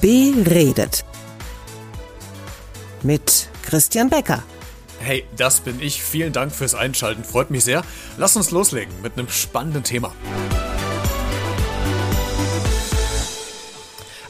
Beredet. Mit Christian Becker. Hey, das bin ich. Vielen Dank fürs Einschalten. Freut mich sehr. Lass uns loslegen mit einem spannenden Thema.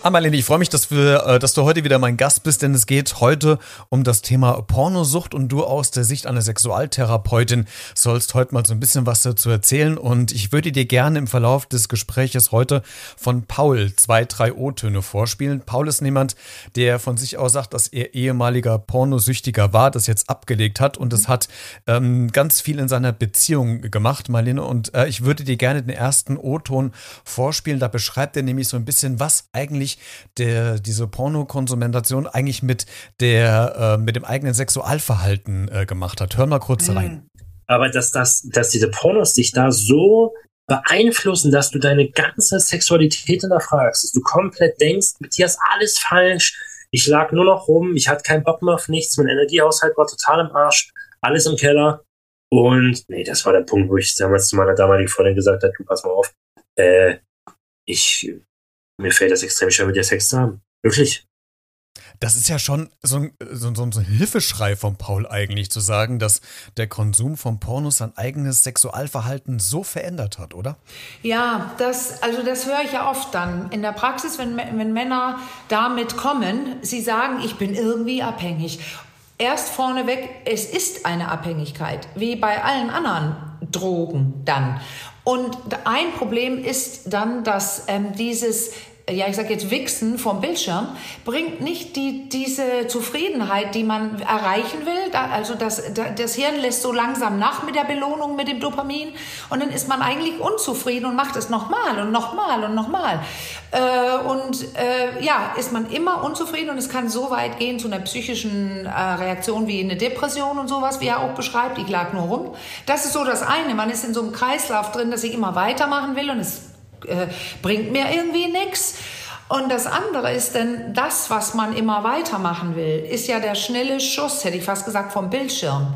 Ah, Marlene, ich freue mich, dass, wir, äh, dass du heute wieder mein Gast bist, denn es geht heute um das Thema Pornosucht und du aus der Sicht einer Sexualtherapeutin sollst heute mal so ein bisschen was dazu erzählen und ich würde dir gerne im Verlauf des Gespräches heute von Paul zwei, drei O-Töne vorspielen. Paul ist jemand, der von sich aus sagt, dass er ehemaliger Pornosüchtiger war, das jetzt abgelegt hat und es hat ähm, ganz viel in seiner Beziehung gemacht, Marlene, und äh, ich würde dir gerne den ersten O-Ton vorspielen. Da beschreibt er nämlich so ein bisschen, was eigentlich der, diese Pornokonsumentation eigentlich mit, der, äh, mit dem eigenen Sexualverhalten äh, gemacht hat. Hör mal kurz mhm. rein. Aber dass, das, dass diese Pornos dich da so beeinflussen, dass du deine ganze Sexualität hinterfragst, dass du komplett denkst, mit dir ist alles falsch, ich lag nur noch rum, ich hatte keinen Bock mehr auf nichts, mein Energiehaushalt war total im Arsch, alles im Keller. Und nee, das war der Punkt, wo ich damals zu meiner damaligen Freundin gesagt habe, du pass mal auf, äh, ich mir fällt das extrem schwer, mit dir Sex zu haben. Wirklich. Das ist ja schon so ein, so, so, ein Hilfeschrei von Paul eigentlich, zu sagen, dass der Konsum von Pornos sein eigenes Sexualverhalten so verändert hat, oder? Ja, das, also das höre ich ja oft dann in der Praxis, wenn, wenn Männer damit kommen, sie sagen, ich bin irgendwie abhängig. Erst vorneweg, es ist eine Abhängigkeit, wie bei allen anderen Drogen dann. Und ein Problem ist dann, dass ähm, dieses ja, ich sage jetzt Wichsen vom Bildschirm, bringt nicht die, diese Zufriedenheit, die man erreichen will. Da, also das, das Hirn lässt so langsam nach mit der Belohnung, mit dem Dopamin und dann ist man eigentlich unzufrieden und macht es nochmal und nochmal und nochmal. Äh, und äh, ja, ist man immer unzufrieden und es kann so weit gehen zu einer psychischen äh, Reaktion wie eine Depression und sowas, wie er auch beschreibt. Ich lag nur rum. Das ist so das eine. Man ist in so einem Kreislauf drin, dass ich immer weitermachen will und es äh, bringt mir irgendwie nichts. Und das andere ist denn, das, was man immer weitermachen will, ist ja der schnelle Schuss, hätte ich fast gesagt, vom Bildschirm.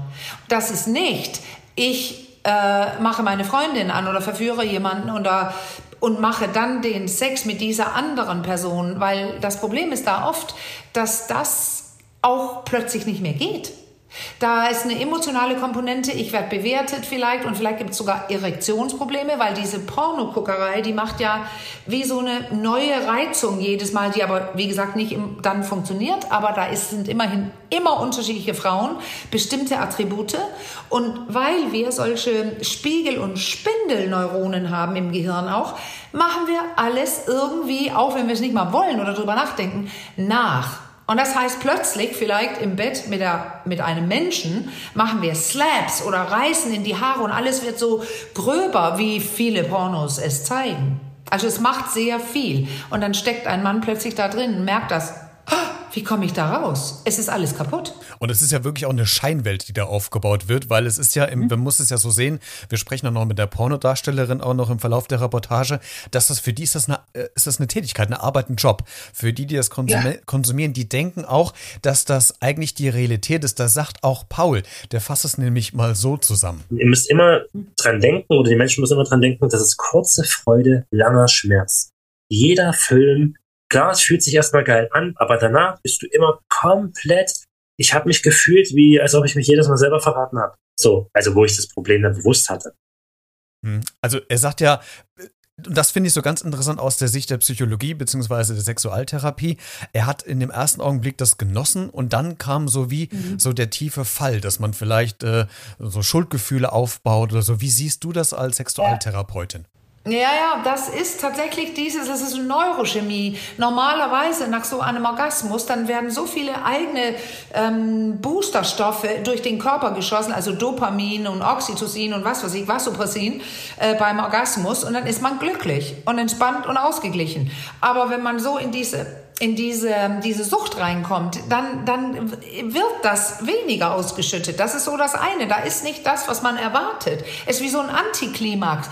Das ist nicht, ich äh, mache meine Freundin an oder verführe jemanden oder, und mache dann den Sex mit dieser anderen Person, weil das Problem ist da oft, dass das auch plötzlich nicht mehr geht. Da ist eine emotionale Komponente, ich werde bewertet vielleicht und vielleicht gibt es sogar Erektionsprobleme, weil diese Pornoguckerei, die macht ja wie so eine neue Reizung jedes Mal, die aber wie gesagt nicht dann funktioniert, aber da ist, sind immerhin immer unterschiedliche Frauen, bestimmte Attribute und weil wir solche Spiegel- und Spindelneuronen haben im Gehirn auch, machen wir alles irgendwie, auch wenn wir es nicht mal wollen oder drüber nachdenken, nach. Und das heißt plötzlich, vielleicht im Bett mit, der, mit einem Menschen, machen wir Slaps oder reißen in die Haare und alles wird so gröber, wie viele Pornos es zeigen. Also es macht sehr viel. Und dann steckt ein Mann plötzlich da drin merkt das wie komme ich da raus? Es ist alles kaputt. Und es ist ja wirklich auch eine Scheinwelt, die da aufgebaut wird, weil es ist ja, im, mhm. man muss es ja so sehen, wir sprechen dann noch mit der Pornodarstellerin auch noch im Verlauf der Reportage, dass das für die ist das eine, äh, ist das eine Tätigkeit, eine Arbeit, ein Job. Für die, die das konsumieren, ja. konsumieren, die denken auch, dass das eigentlich die Realität ist. Da sagt auch Paul, der fasst es nämlich mal so zusammen. Ihr müsst immer dran denken, oder die Menschen müssen immer dran denken, das ist kurze Freude, langer Schmerz. Jeder Film Klar, es fühlt sich erstmal geil an, aber danach bist du immer komplett. Ich habe mich gefühlt, wie als ob ich mich jedes Mal selber verraten habe. So, also wo ich das Problem dann bewusst hatte. Hm. Also er sagt ja, das finde ich so ganz interessant aus der Sicht der Psychologie bzw. der Sexualtherapie. Er hat in dem ersten Augenblick das genossen und dann kam so wie mhm. so der tiefe Fall, dass man vielleicht äh, so Schuldgefühle aufbaut oder so. Wie siehst du das als Sexualtherapeutin? Ja. Ja, das ist tatsächlich dieses, das ist Neurochemie. Normalerweise nach so einem Orgasmus, dann werden so viele eigene ähm, Boosterstoffe durch den Körper geschossen, also Dopamin und Oxytocin und was weiß ich, Vasopressin äh, beim Orgasmus und dann ist man glücklich und entspannt und ausgeglichen. Aber wenn man so in diese in diese, diese Sucht reinkommt, dann, dann wird das weniger ausgeschüttet. Das ist so das eine. Da ist nicht das, was man erwartet. Es ist wie so ein Antiklimax.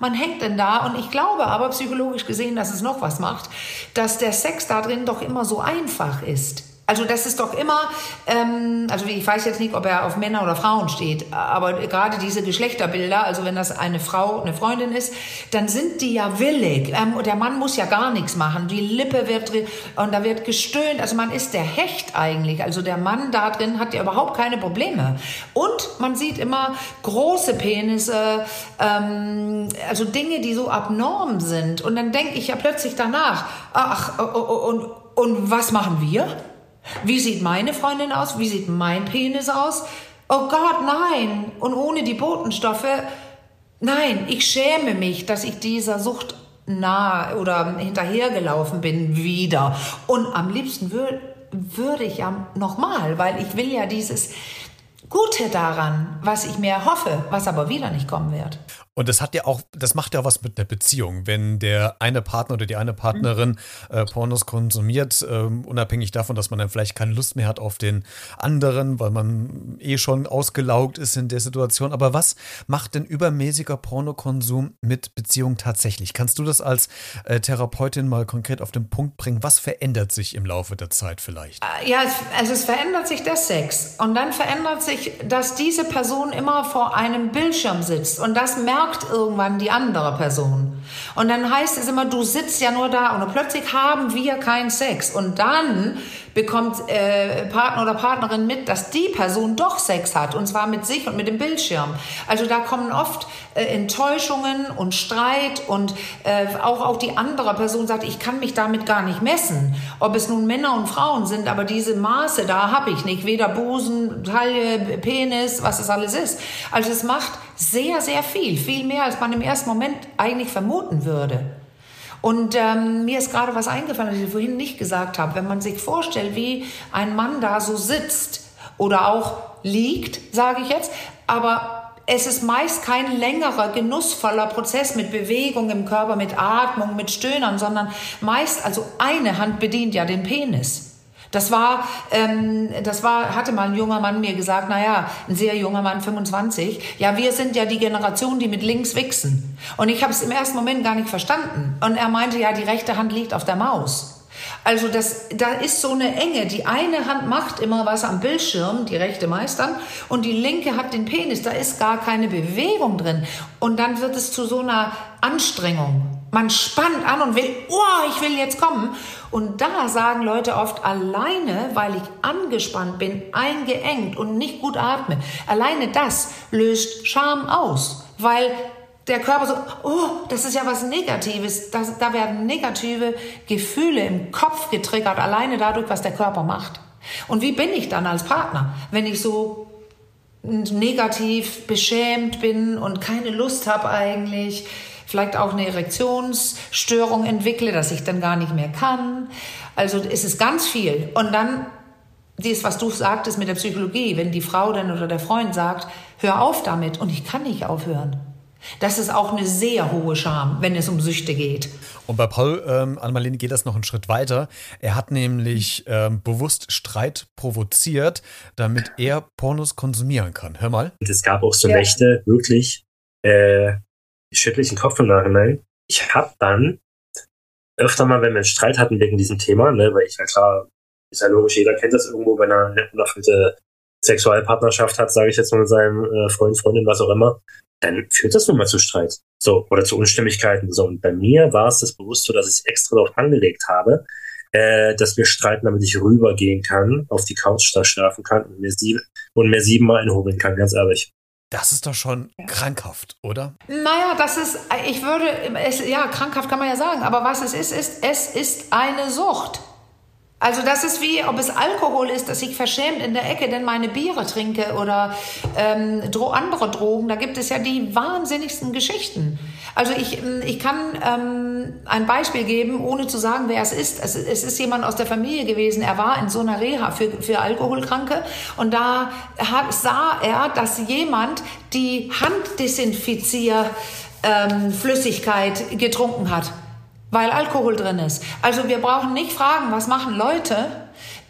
Man hängt denn da und ich glaube aber psychologisch gesehen, dass es noch was macht, dass der Sex da drin doch immer so einfach ist. Also das ist doch immer, ähm, also ich weiß jetzt nicht, ob er auf Männer oder Frauen steht, aber gerade diese Geschlechterbilder, also wenn das eine Frau, eine Freundin ist, dann sind die ja willig. Ähm, der Mann muss ja gar nichts machen. Die Lippe wird und da wird gestöhnt. Also man ist der Hecht eigentlich. Also der Mann da drin hat ja überhaupt keine Probleme. Und man sieht immer große Penisse, ähm, also Dinge, die so abnorm sind. Und dann denke ich ja plötzlich danach, ach, oh, oh, oh, und, und was machen wir? Wie sieht meine Freundin aus? Wie sieht mein Penis aus? Oh Gott, nein. Und ohne die Botenstoffe, nein, ich schäme mich, dass ich dieser Sucht nahe oder hinterhergelaufen bin wieder. Und am liebsten würde würde ich ja nochmal, weil ich will ja dieses Gute daran, was ich mir hoffe, was aber wieder nicht kommen wird. Und das hat ja auch, das macht ja was mit der Beziehung, wenn der eine Partner oder die eine Partnerin äh, Pornos konsumiert, äh, unabhängig davon, dass man dann vielleicht keine Lust mehr hat auf den anderen, weil man eh schon ausgelaugt ist in der Situation. Aber was macht denn übermäßiger Pornokonsum mit Beziehung tatsächlich? Kannst du das als äh, Therapeutin mal konkret auf den Punkt bringen? Was verändert sich im Laufe der Zeit vielleicht? Äh, ja, also es verändert sich der Sex und dann verändert sich, dass diese Person immer vor einem Bildschirm sitzt und das merkt merkt irgendwann die andere Person. Und dann heißt es immer, du sitzt ja nur da und plötzlich haben wir keinen Sex. Und dann bekommt äh, Partner oder Partnerin mit, dass die Person doch Sex hat und zwar mit sich und mit dem Bildschirm. Also da kommen oft äh, Enttäuschungen und Streit und äh, auch auch die andere Person sagt, ich kann mich damit gar nicht messen, ob es nun Männer und Frauen sind, aber diese Maße da habe ich nicht, weder Busen, Taille, Penis, was es alles ist. Also es macht sehr sehr viel, viel mehr als man im ersten Moment eigentlich vermuten würde. Und ähm, mir ist gerade was eingefallen, was ich vorhin nicht gesagt habe. Wenn man sich vorstellt, wie ein Mann da so sitzt oder auch liegt, sage ich jetzt, aber es ist meist kein längerer, genussvoller Prozess mit Bewegung im Körper, mit Atmung, mit Stöhnern, sondern meist, also eine Hand bedient ja den Penis. Das war, ähm, das war, hatte mal ein junger Mann mir gesagt, naja, ein sehr junger Mann, 25, ja, wir sind ja die Generation, die mit links wichsen. Und ich habe es im ersten Moment gar nicht verstanden. Und er meinte, ja, die rechte Hand liegt auf der Maus. Also das, da ist so eine Enge. Die eine Hand macht immer was am Bildschirm, die rechte meistern, und die linke hat den Penis. Da ist gar keine Bewegung drin. Und dann wird es zu so einer Anstrengung. Man spannt an und will, oh, ich will jetzt kommen. Und da sagen Leute oft alleine, weil ich angespannt bin, eingeengt und nicht gut atme. Alleine das löst Scham aus, weil der Körper so, oh, das ist ja was Negatives. Das, da werden negative Gefühle im Kopf getriggert, alleine dadurch, was der Körper macht. Und wie bin ich dann als Partner, wenn ich so negativ beschämt bin und keine Lust habe eigentlich? Vielleicht auch eine Erektionsstörung entwickle, dass ich dann gar nicht mehr kann. Also es ist ganz viel. Und dann dies, was du sagtest mit der Psychologie, wenn die Frau dann oder der Freund sagt, hör auf damit und ich kann nicht aufhören. Das ist auch eine sehr hohe Scham, wenn es um Süchte geht. Und bei Paul ähm, Anmalini geht das noch einen Schritt weiter. Er hat nämlich ähm, bewusst Streit provoziert, damit er Pornos konsumieren kann. Hör mal. Es gab auch so ja. Nächte, wirklich, äh, schüttle Kopf im Nachhinein. Ich habe dann öfter mal, wenn wir einen Streit hatten wegen diesem Thema, ne, weil ich ja klar, ist ja logisch, jeder kennt das irgendwo, wenn er eine unerfüllte Sexualpartnerschaft hat, sage ich jetzt mal mit seinem äh, Freund, Freundin, was auch immer, dann führt das nun mal zu Streit. So, oder zu Unstimmigkeiten. So, und bei mir war es das bewusst so, dass ich extra darauf angelegt habe, äh, dass wir streiten, damit ich rübergehen kann, auf die Couch da schlafen kann und mir, sieben, und mir siebenmal einhobeln kann, ganz ehrlich. Das ist doch schon krankhaft, oder? Naja, das ist, ich würde, es, ja, krankhaft kann man ja sagen, aber was es ist, ist, es ist eine Sucht. Also das ist wie, ob es Alkohol ist, dass ich verschämt in der Ecke denn meine Biere trinke oder ähm, andere Drogen. Da gibt es ja die wahnsinnigsten Geschichten. Also ich, ähm, ich kann ähm, ein Beispiel geben, ohne zu sagen, wer es ist. Es, es ist jemand aus der Familie gewesen. Er war in so einer Reha für, für Alkoholkranke und da hat, sah er, dass jemand die Handdesinfizierflüssigkeit ähm, getrunken hat weil Alkohol drin ist. Also wir brauchen nicht fragen, was machen Leute,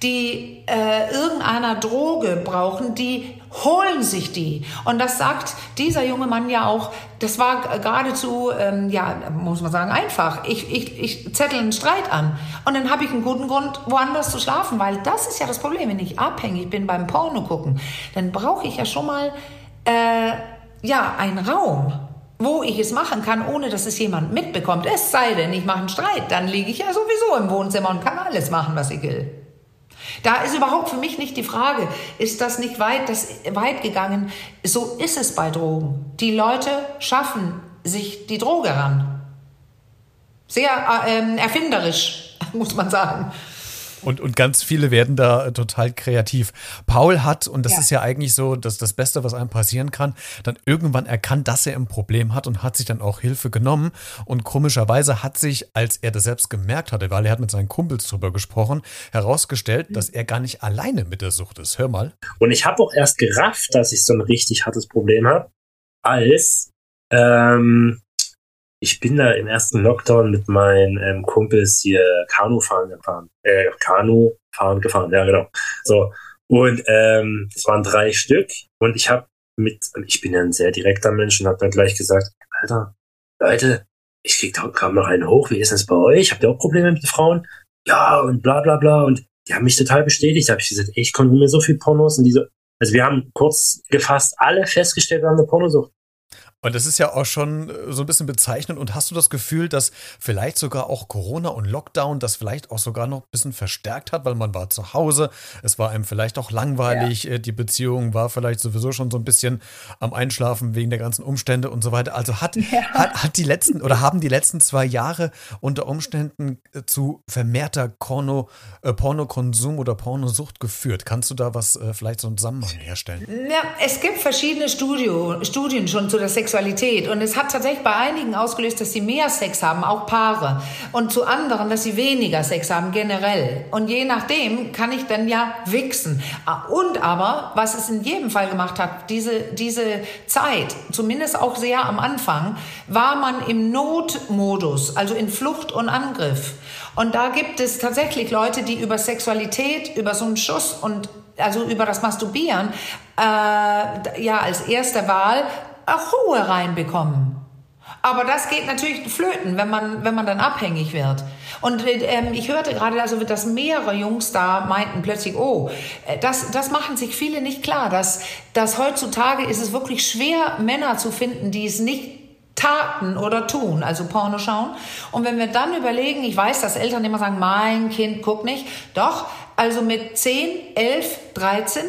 die äh, irgendeiner Droge brauchen, die holen sich die. Und das sagt dieser junge Mann ja auch, das war geradezu, ähm, ja, muss man sagen, einfach. Ich, ich, ich zettel einen Streit an und dann habe ich einen guten Grund, woanders zu schlafen, weil das ist ja das Problem, wenn ich abhängig bin beim Porno gucken, dann brauche ich ja schon mal, äh, ja, einen Raum wo ich es machen kann, ohne dass es jemand mitbekommt. Es sei denn, ich mache einen Streit, dann liege ich ja sowieso im Wohnzimmer und kann alles machen, was ich will. Da ist überhaupt für mich nicht die Frage, ist das nicht weit, das, weit gegangen? So ist es bei Drogen. Die Leute schaffen sich die Droge ran. Sehr äh, erfinderisch, muss man sagen. Und, und ganz viele werden da total kreativ. Paul hat, und das ja. ist ja eigentlich so dass das Beste, was einem passieren kann, dann irgendwann erkannt, dass er ein Problem hat und hat sich dann auch Hilfe genommen. Und komischerweise hat sich, als er das selbst gemerkt hatte, weil er hat mit seinen Kumpels drüber gesprochen, herausgestellt, dass er gar nicht alleine mit der Sucht ist. Hör mal. Und ich habe auch erst gerafft, dass ich so ein richtig hartes Problem habe, als ähm, ich bin da im ersten Lockdown mit meinen ähm, Kumpels hier Kanu fahren gefahren. Äh, Kanu fahren gefahren, ja genau. So. Und ähm, es waren drei Stück und ich habe mit, ich bin ja ein sehr direkter Mensch und habe dann gleich gesagt, Alter, Leute, ich krieg da kaum noch einen hoch, wie ist das bei euch? Habt ihr auch Probleme mit den Frauen? Ja, und bla bla bla. Und die haben mich total bestätigt. Da habe ich gesagt, ey, ich konsumiere so viel Pornos und diese. Also wir haben kurz gefasst alle festgestellt, wir haben eine Pornosucht. Und das ist ja auch schon äh, so ein bisschen bezeichnend. Und hast du das Gefühl, dass vielleicht sogar auch Corona und Lockdown das vielleicht auch sogar noch ein bisschen verstärkt hat, weil man war zu Hause, es war einem vielleicht auch langweilig, ja. Äh, die Beziehung war vielleicht sowieso schon so ein bisschen am Einschlafen wegen der ganzen Umstände und so weiter. Also hat, ja. hat, hat die letzten oder haben die letzten zwei Jahre unter Umständen äh, zu vermehrter Porno, äh, Pornokonsum oder Pornosucht geführt? Kannst du da was äh, vielleicht so einen Zusammenhang herstellen? Ja, es gibt verschiedene Studio, Studien schon zu der Sexualität Sexualität. Und es hat tatsächlich bei einigen ausgelöst, dass sie mehr Sex haben, auch Paare. Und zu anderen, dass sie weniger Sex haben, generell. Und je nachdem kann ich dann ja wichsen. Und aber, was es in jedem Fall gemacht hat, diese, diese Zeit, zumindest auch sehr am Anfang, war man im Notmodus, also in Flucht und Angriff. Und da gibt es tatsächlich Leute, die über Sexualität, über so einen Schuss und also über das Masturbieren, äh, ja, als erste Wahl Ruhe reinbekommen. Aber das geht natürlich flöten, wenn man, wenn man dann abhängig wird. Und ähm, ich hörte gerade, also, dass mehrere Jungs da meinten plötzlich, oh, äh, das, das machen sich viele nicht klar, dass, dass heutzutage ist es wirklich schwer, Männer zu finden, die es nicht taten oder tun, also Porno schauen. Und wenn wir dann überlegen, ich weiß, dass Eltern immer sagen, mein Kind guckt nicht, doch, also mit 10, 11, 13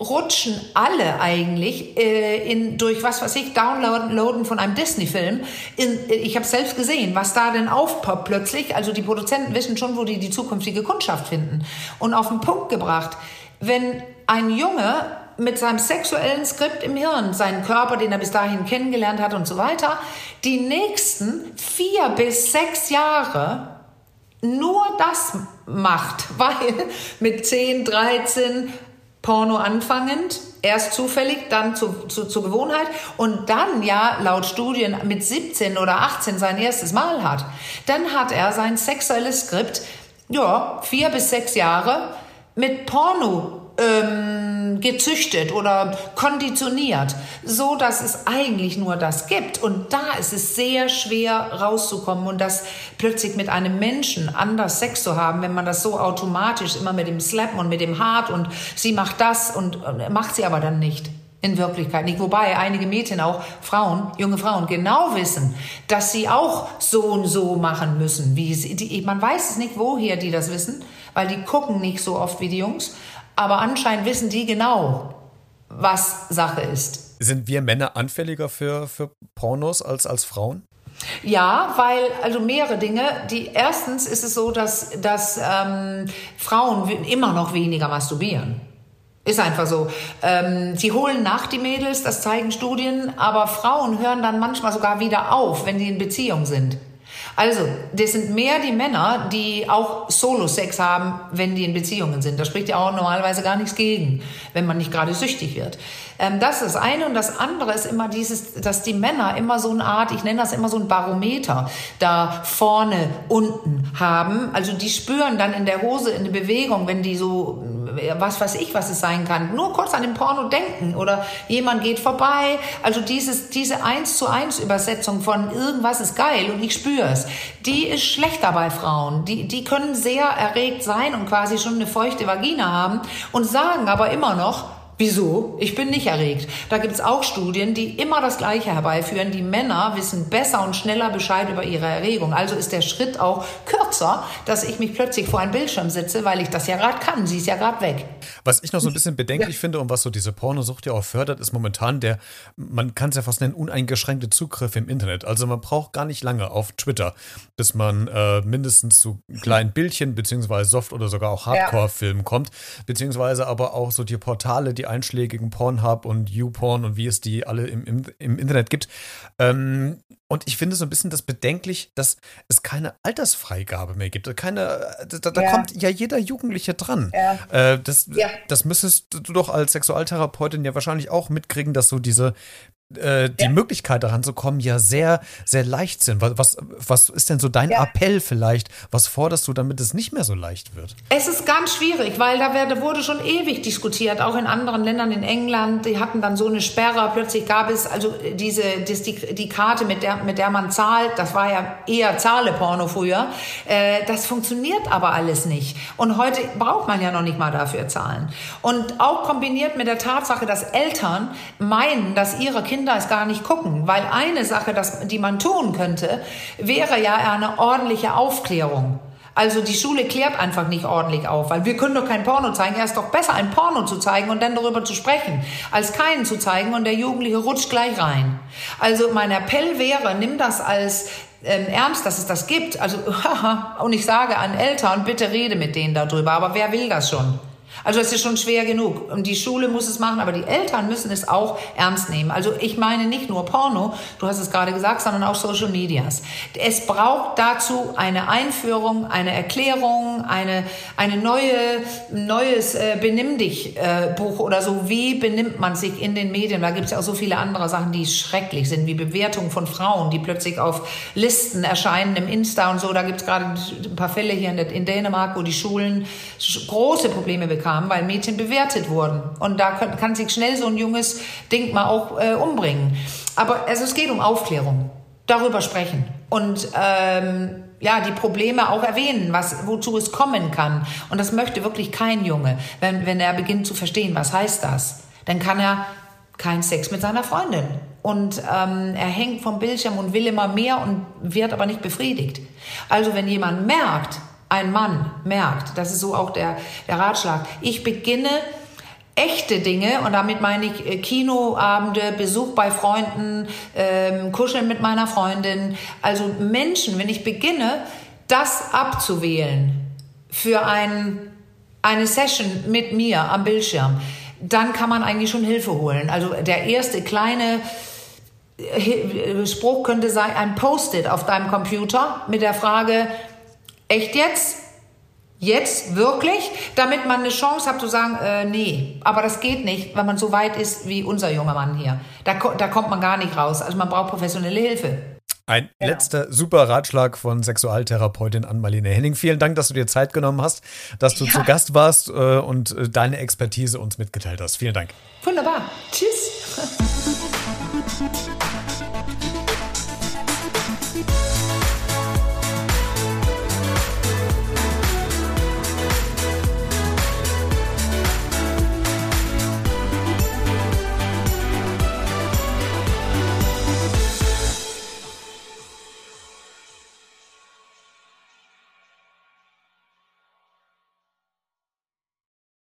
rutschen alle eigentlich äh, in, durch was weiß ich, Downloaden von einem Disney-Film. Ich habe selbst gesehen, was da denn aufpoppt plötzlich. Also die Produzenten wissen schon, wo die die zukünftige Kundschaft finden. Und auf den Punkt gebracht, wenn ein Junge mit seinem sexuellen Skript im Hirn, seinen Körper, den er bis dahin kennengelernt hat und so weiter, die nächsten vier bis sechs Jahre nur das macht, weil mit 10, 13 Porno anfangend, erst zufällig, dann zu, zu, zur Gewohnheit und dann ja laut Studien mit 17 oder 18 sein erstes Mal hat, dann hat er sein sexuelles Skript, ja, vier bis sechs Jahre mit Porno ähm, gezüchtet oder konditioniert, so dass es eigentlich nur das gibt. Und da ist es sehr schwer rauszukommen und das plötzlich mit einem Menschen anders Sex zu haben, wenn man das so automatisch immer mit dem Slappen und mit dem Hart und sie macht das und äh, macht sie aber dann nicht. In Wirklichkeit nicht. Wobei einige Mädchen, auch Frauen, junge Frauen, genau wissen, dass sie auch so und so machen müssen. Wie sie, die, man weiß es nicht, woher die das wissen, weil die gucken nicht so oft wie die Jungs. Aber anscheinend wissen die genau, was Sache ist. Sind wir Männer anfälliger für, für Pornos als, als Frauen? Ja, weil, also mehrere Dinge. Die, erstens ist es so, dass, dass ähm, Frauen immer noch weniger masturbieren. Ist einfach so. Ähm, sie holen nach die Mädels, das zeigen Studien, aber Frauen hören dann manchmal sogar wieder auf, wenn sie in Beziehung sind. Also, das sind mehr die Männer, die auch Solo-Sex haben, wenn die in Beziehungen sind. Da spricht ja auch normalerweise gar nichts gegen, wenn man nicht gerade süchtig wird. Ähm, das ist das eine. Und das andere ist immer dieses, dass die Männer immer so eine Art, ich nenne das immer so ein Barometer, da vorne, unten haben. Also die spüren dann in der Hose in der Bewegung, wenn die so was weiß ich, was es sein kann. Nur kurz an den Porno denken oder jemand geht vorbei. Also dieses, diese eins zu eins Übersetzung von irgendwas ist geil und ich spüre es, die ist schlechter bei Frauen. Die, die können sehr erregt sein und quasi schon eine feuchte Vagina haben und sagen aber immer noch, Wieso? Ich bin nicht erregt. Da gibt es auch Studien, die immer das Gleiche herbeiführen. Die Männer wissen besser und schneller Bescheid über ihre Erregung. Also ist der Schritt auch kürzer, dass ich mich plötzlich vor einem Bildschirm sitze, weil ich das ja gerade kann. Sie ist ja gerade weg. Was ich noch so ein bisschen bedenklich ja. finde und was so diese Pornosucht ja auch fördert, ist momentan der, man kann es ja fast nennen, uneingeschränkte Zugriff im Internet. Also man braucht gar nicht lange auf Twitter, bis man äh, mindestens zu kleinen Bildchen beziehungsweise Soft- oder sogar auch Hardcore-Filmen ja. kommt, beziehungsweise aber auch so die Portale, die einschlägigen Pornhub und YouPorn und wie es die alle im, im, im Internet gibt. Ähm, und ich finde so ein bisschen das bedenklich, dass es keine Altersfreigabe mehr gibt. Keine, da, da ja. kommt ja jeder Jugendliche dran. Ja. Äh, das, ja. das müsstest du doch als Sexualtherapeutin ja wahrscheinlich auch mitkriegen, dass so diese äh, die ja. Möglichkeit daran zu kommen ja sehr, sehr leicht sind. Was, was, was ist denn so dein ja. Appell vielleicht? Was forderst du, damit es nicht mehr so leicht wird? Es ist ganz schwierig, weil da werde, wurde schon ewig diskutiert, auch in anderen Ländern, in England, die hatten dann so eine Sperre, plötzlich gab es also diese, das, die, die Karte, mit der, mit der man zahlt, das war ja eher Zahleporno früher, äh, das funktioniert aber alles nicht. Und heute braucht man ja noch nicht mal dafür zahlen. Und auch kombiniert mit der Tatsache, dass Eltern meinen, dass ihre Kinder Kinder es gar nicht gucken, weil eine Sache, das, die man tun könnte, wäre ja eine ordentliche Aufklärung. Also die Schule klärt einfach nicht ordentlich auf, weil wir können doch kein Porno zeigen. Er ist doch besser, ein Porno zu zeigen und dann darüber zu sprechen, als keinen zu zeigen und der Jugendliche rutscht gleich rein. Also mein Appell wäre, nimm das als ähm, ernst, dass es das gibt. Also und ich sage an Eltern, bitte rede mit denen darüber. Aber wer will das schon? Also es ist schon schwer genug. Und die Schule muss es machen, aber die Eltern müssen es auch ernst nehmen. Also ich meine nicht nur Porno, du hast es gerade gesagt, sondern auch Social Medias. Es braucht dazu eine Einführung, eine Erklärung, eine, eine neue, neues äh, Benimm dich äh, Buch oder so. Wie benimmt man sich in den Medien? Da gibt es ja auch so viele andere Sachen, die schrecklich sind, wie Bewertungen von Frauen, die plötzlich auf Listen erscheinen im Insta und so. Da gibt es gerade ein paar Fälle hier in, in Dänemark, wo die Schulen große Probleme bekamen kam, weil Mädchen bewertet wurden. Und da kann, sich schnell so ein junges Ding mal auch äh, umbringen. Aber also es geht um Aufklärung, darüber sprechen und ähm, ja die Probleme auch erwähnen, was wozu es kommen kann. Und das möchte wirklich kein Junge, wenn wenn er beginnt zu verstehen, was heißt das, dann kann er keinen Sex mit seiner Freundin. Und ähm, er hängt vom Bildschirm und will immer mehr und wird aber nicht befriedigt. Also wenn jemand merkt, ein Mann merkt, das ist so auch der, der Ratschlag, ich beginne echte Dinge und damit meine ich äh, Kinoabende, Besuch bei Freunden, ähm, Kuscheln mit meiner Freundin, also Menschen, wenn ich beginne, das abzuwählen für ein, eine Session mit mir am Bildschirm, dann kann man eigentlich schon Hilfe holen. Also der erste kleine äh, Spruch könnte sein, ein Post-it auf deinem Computer mit der Frage, Echt jetzt? Jetzt wirklich? Damit man eine Chance hat zu sagen, äh, nee, aber das geht nicht, wenn man so weit ist wie unser junger Mann hier. Da, da kommt man gar nicht raus. Also man braucht professionelle Hilfe. Ein genau. letzter super Ratschlag von Sexualtherapeutin Ann-Marlene Henning. Vielen Dank, dass du dir Zeit genommen hast, dass du ja. zu Gast warst äh, und äh, deine Expertise uns mitgeteilt hast. Vielen Dank. Wunderbar. Tschüss.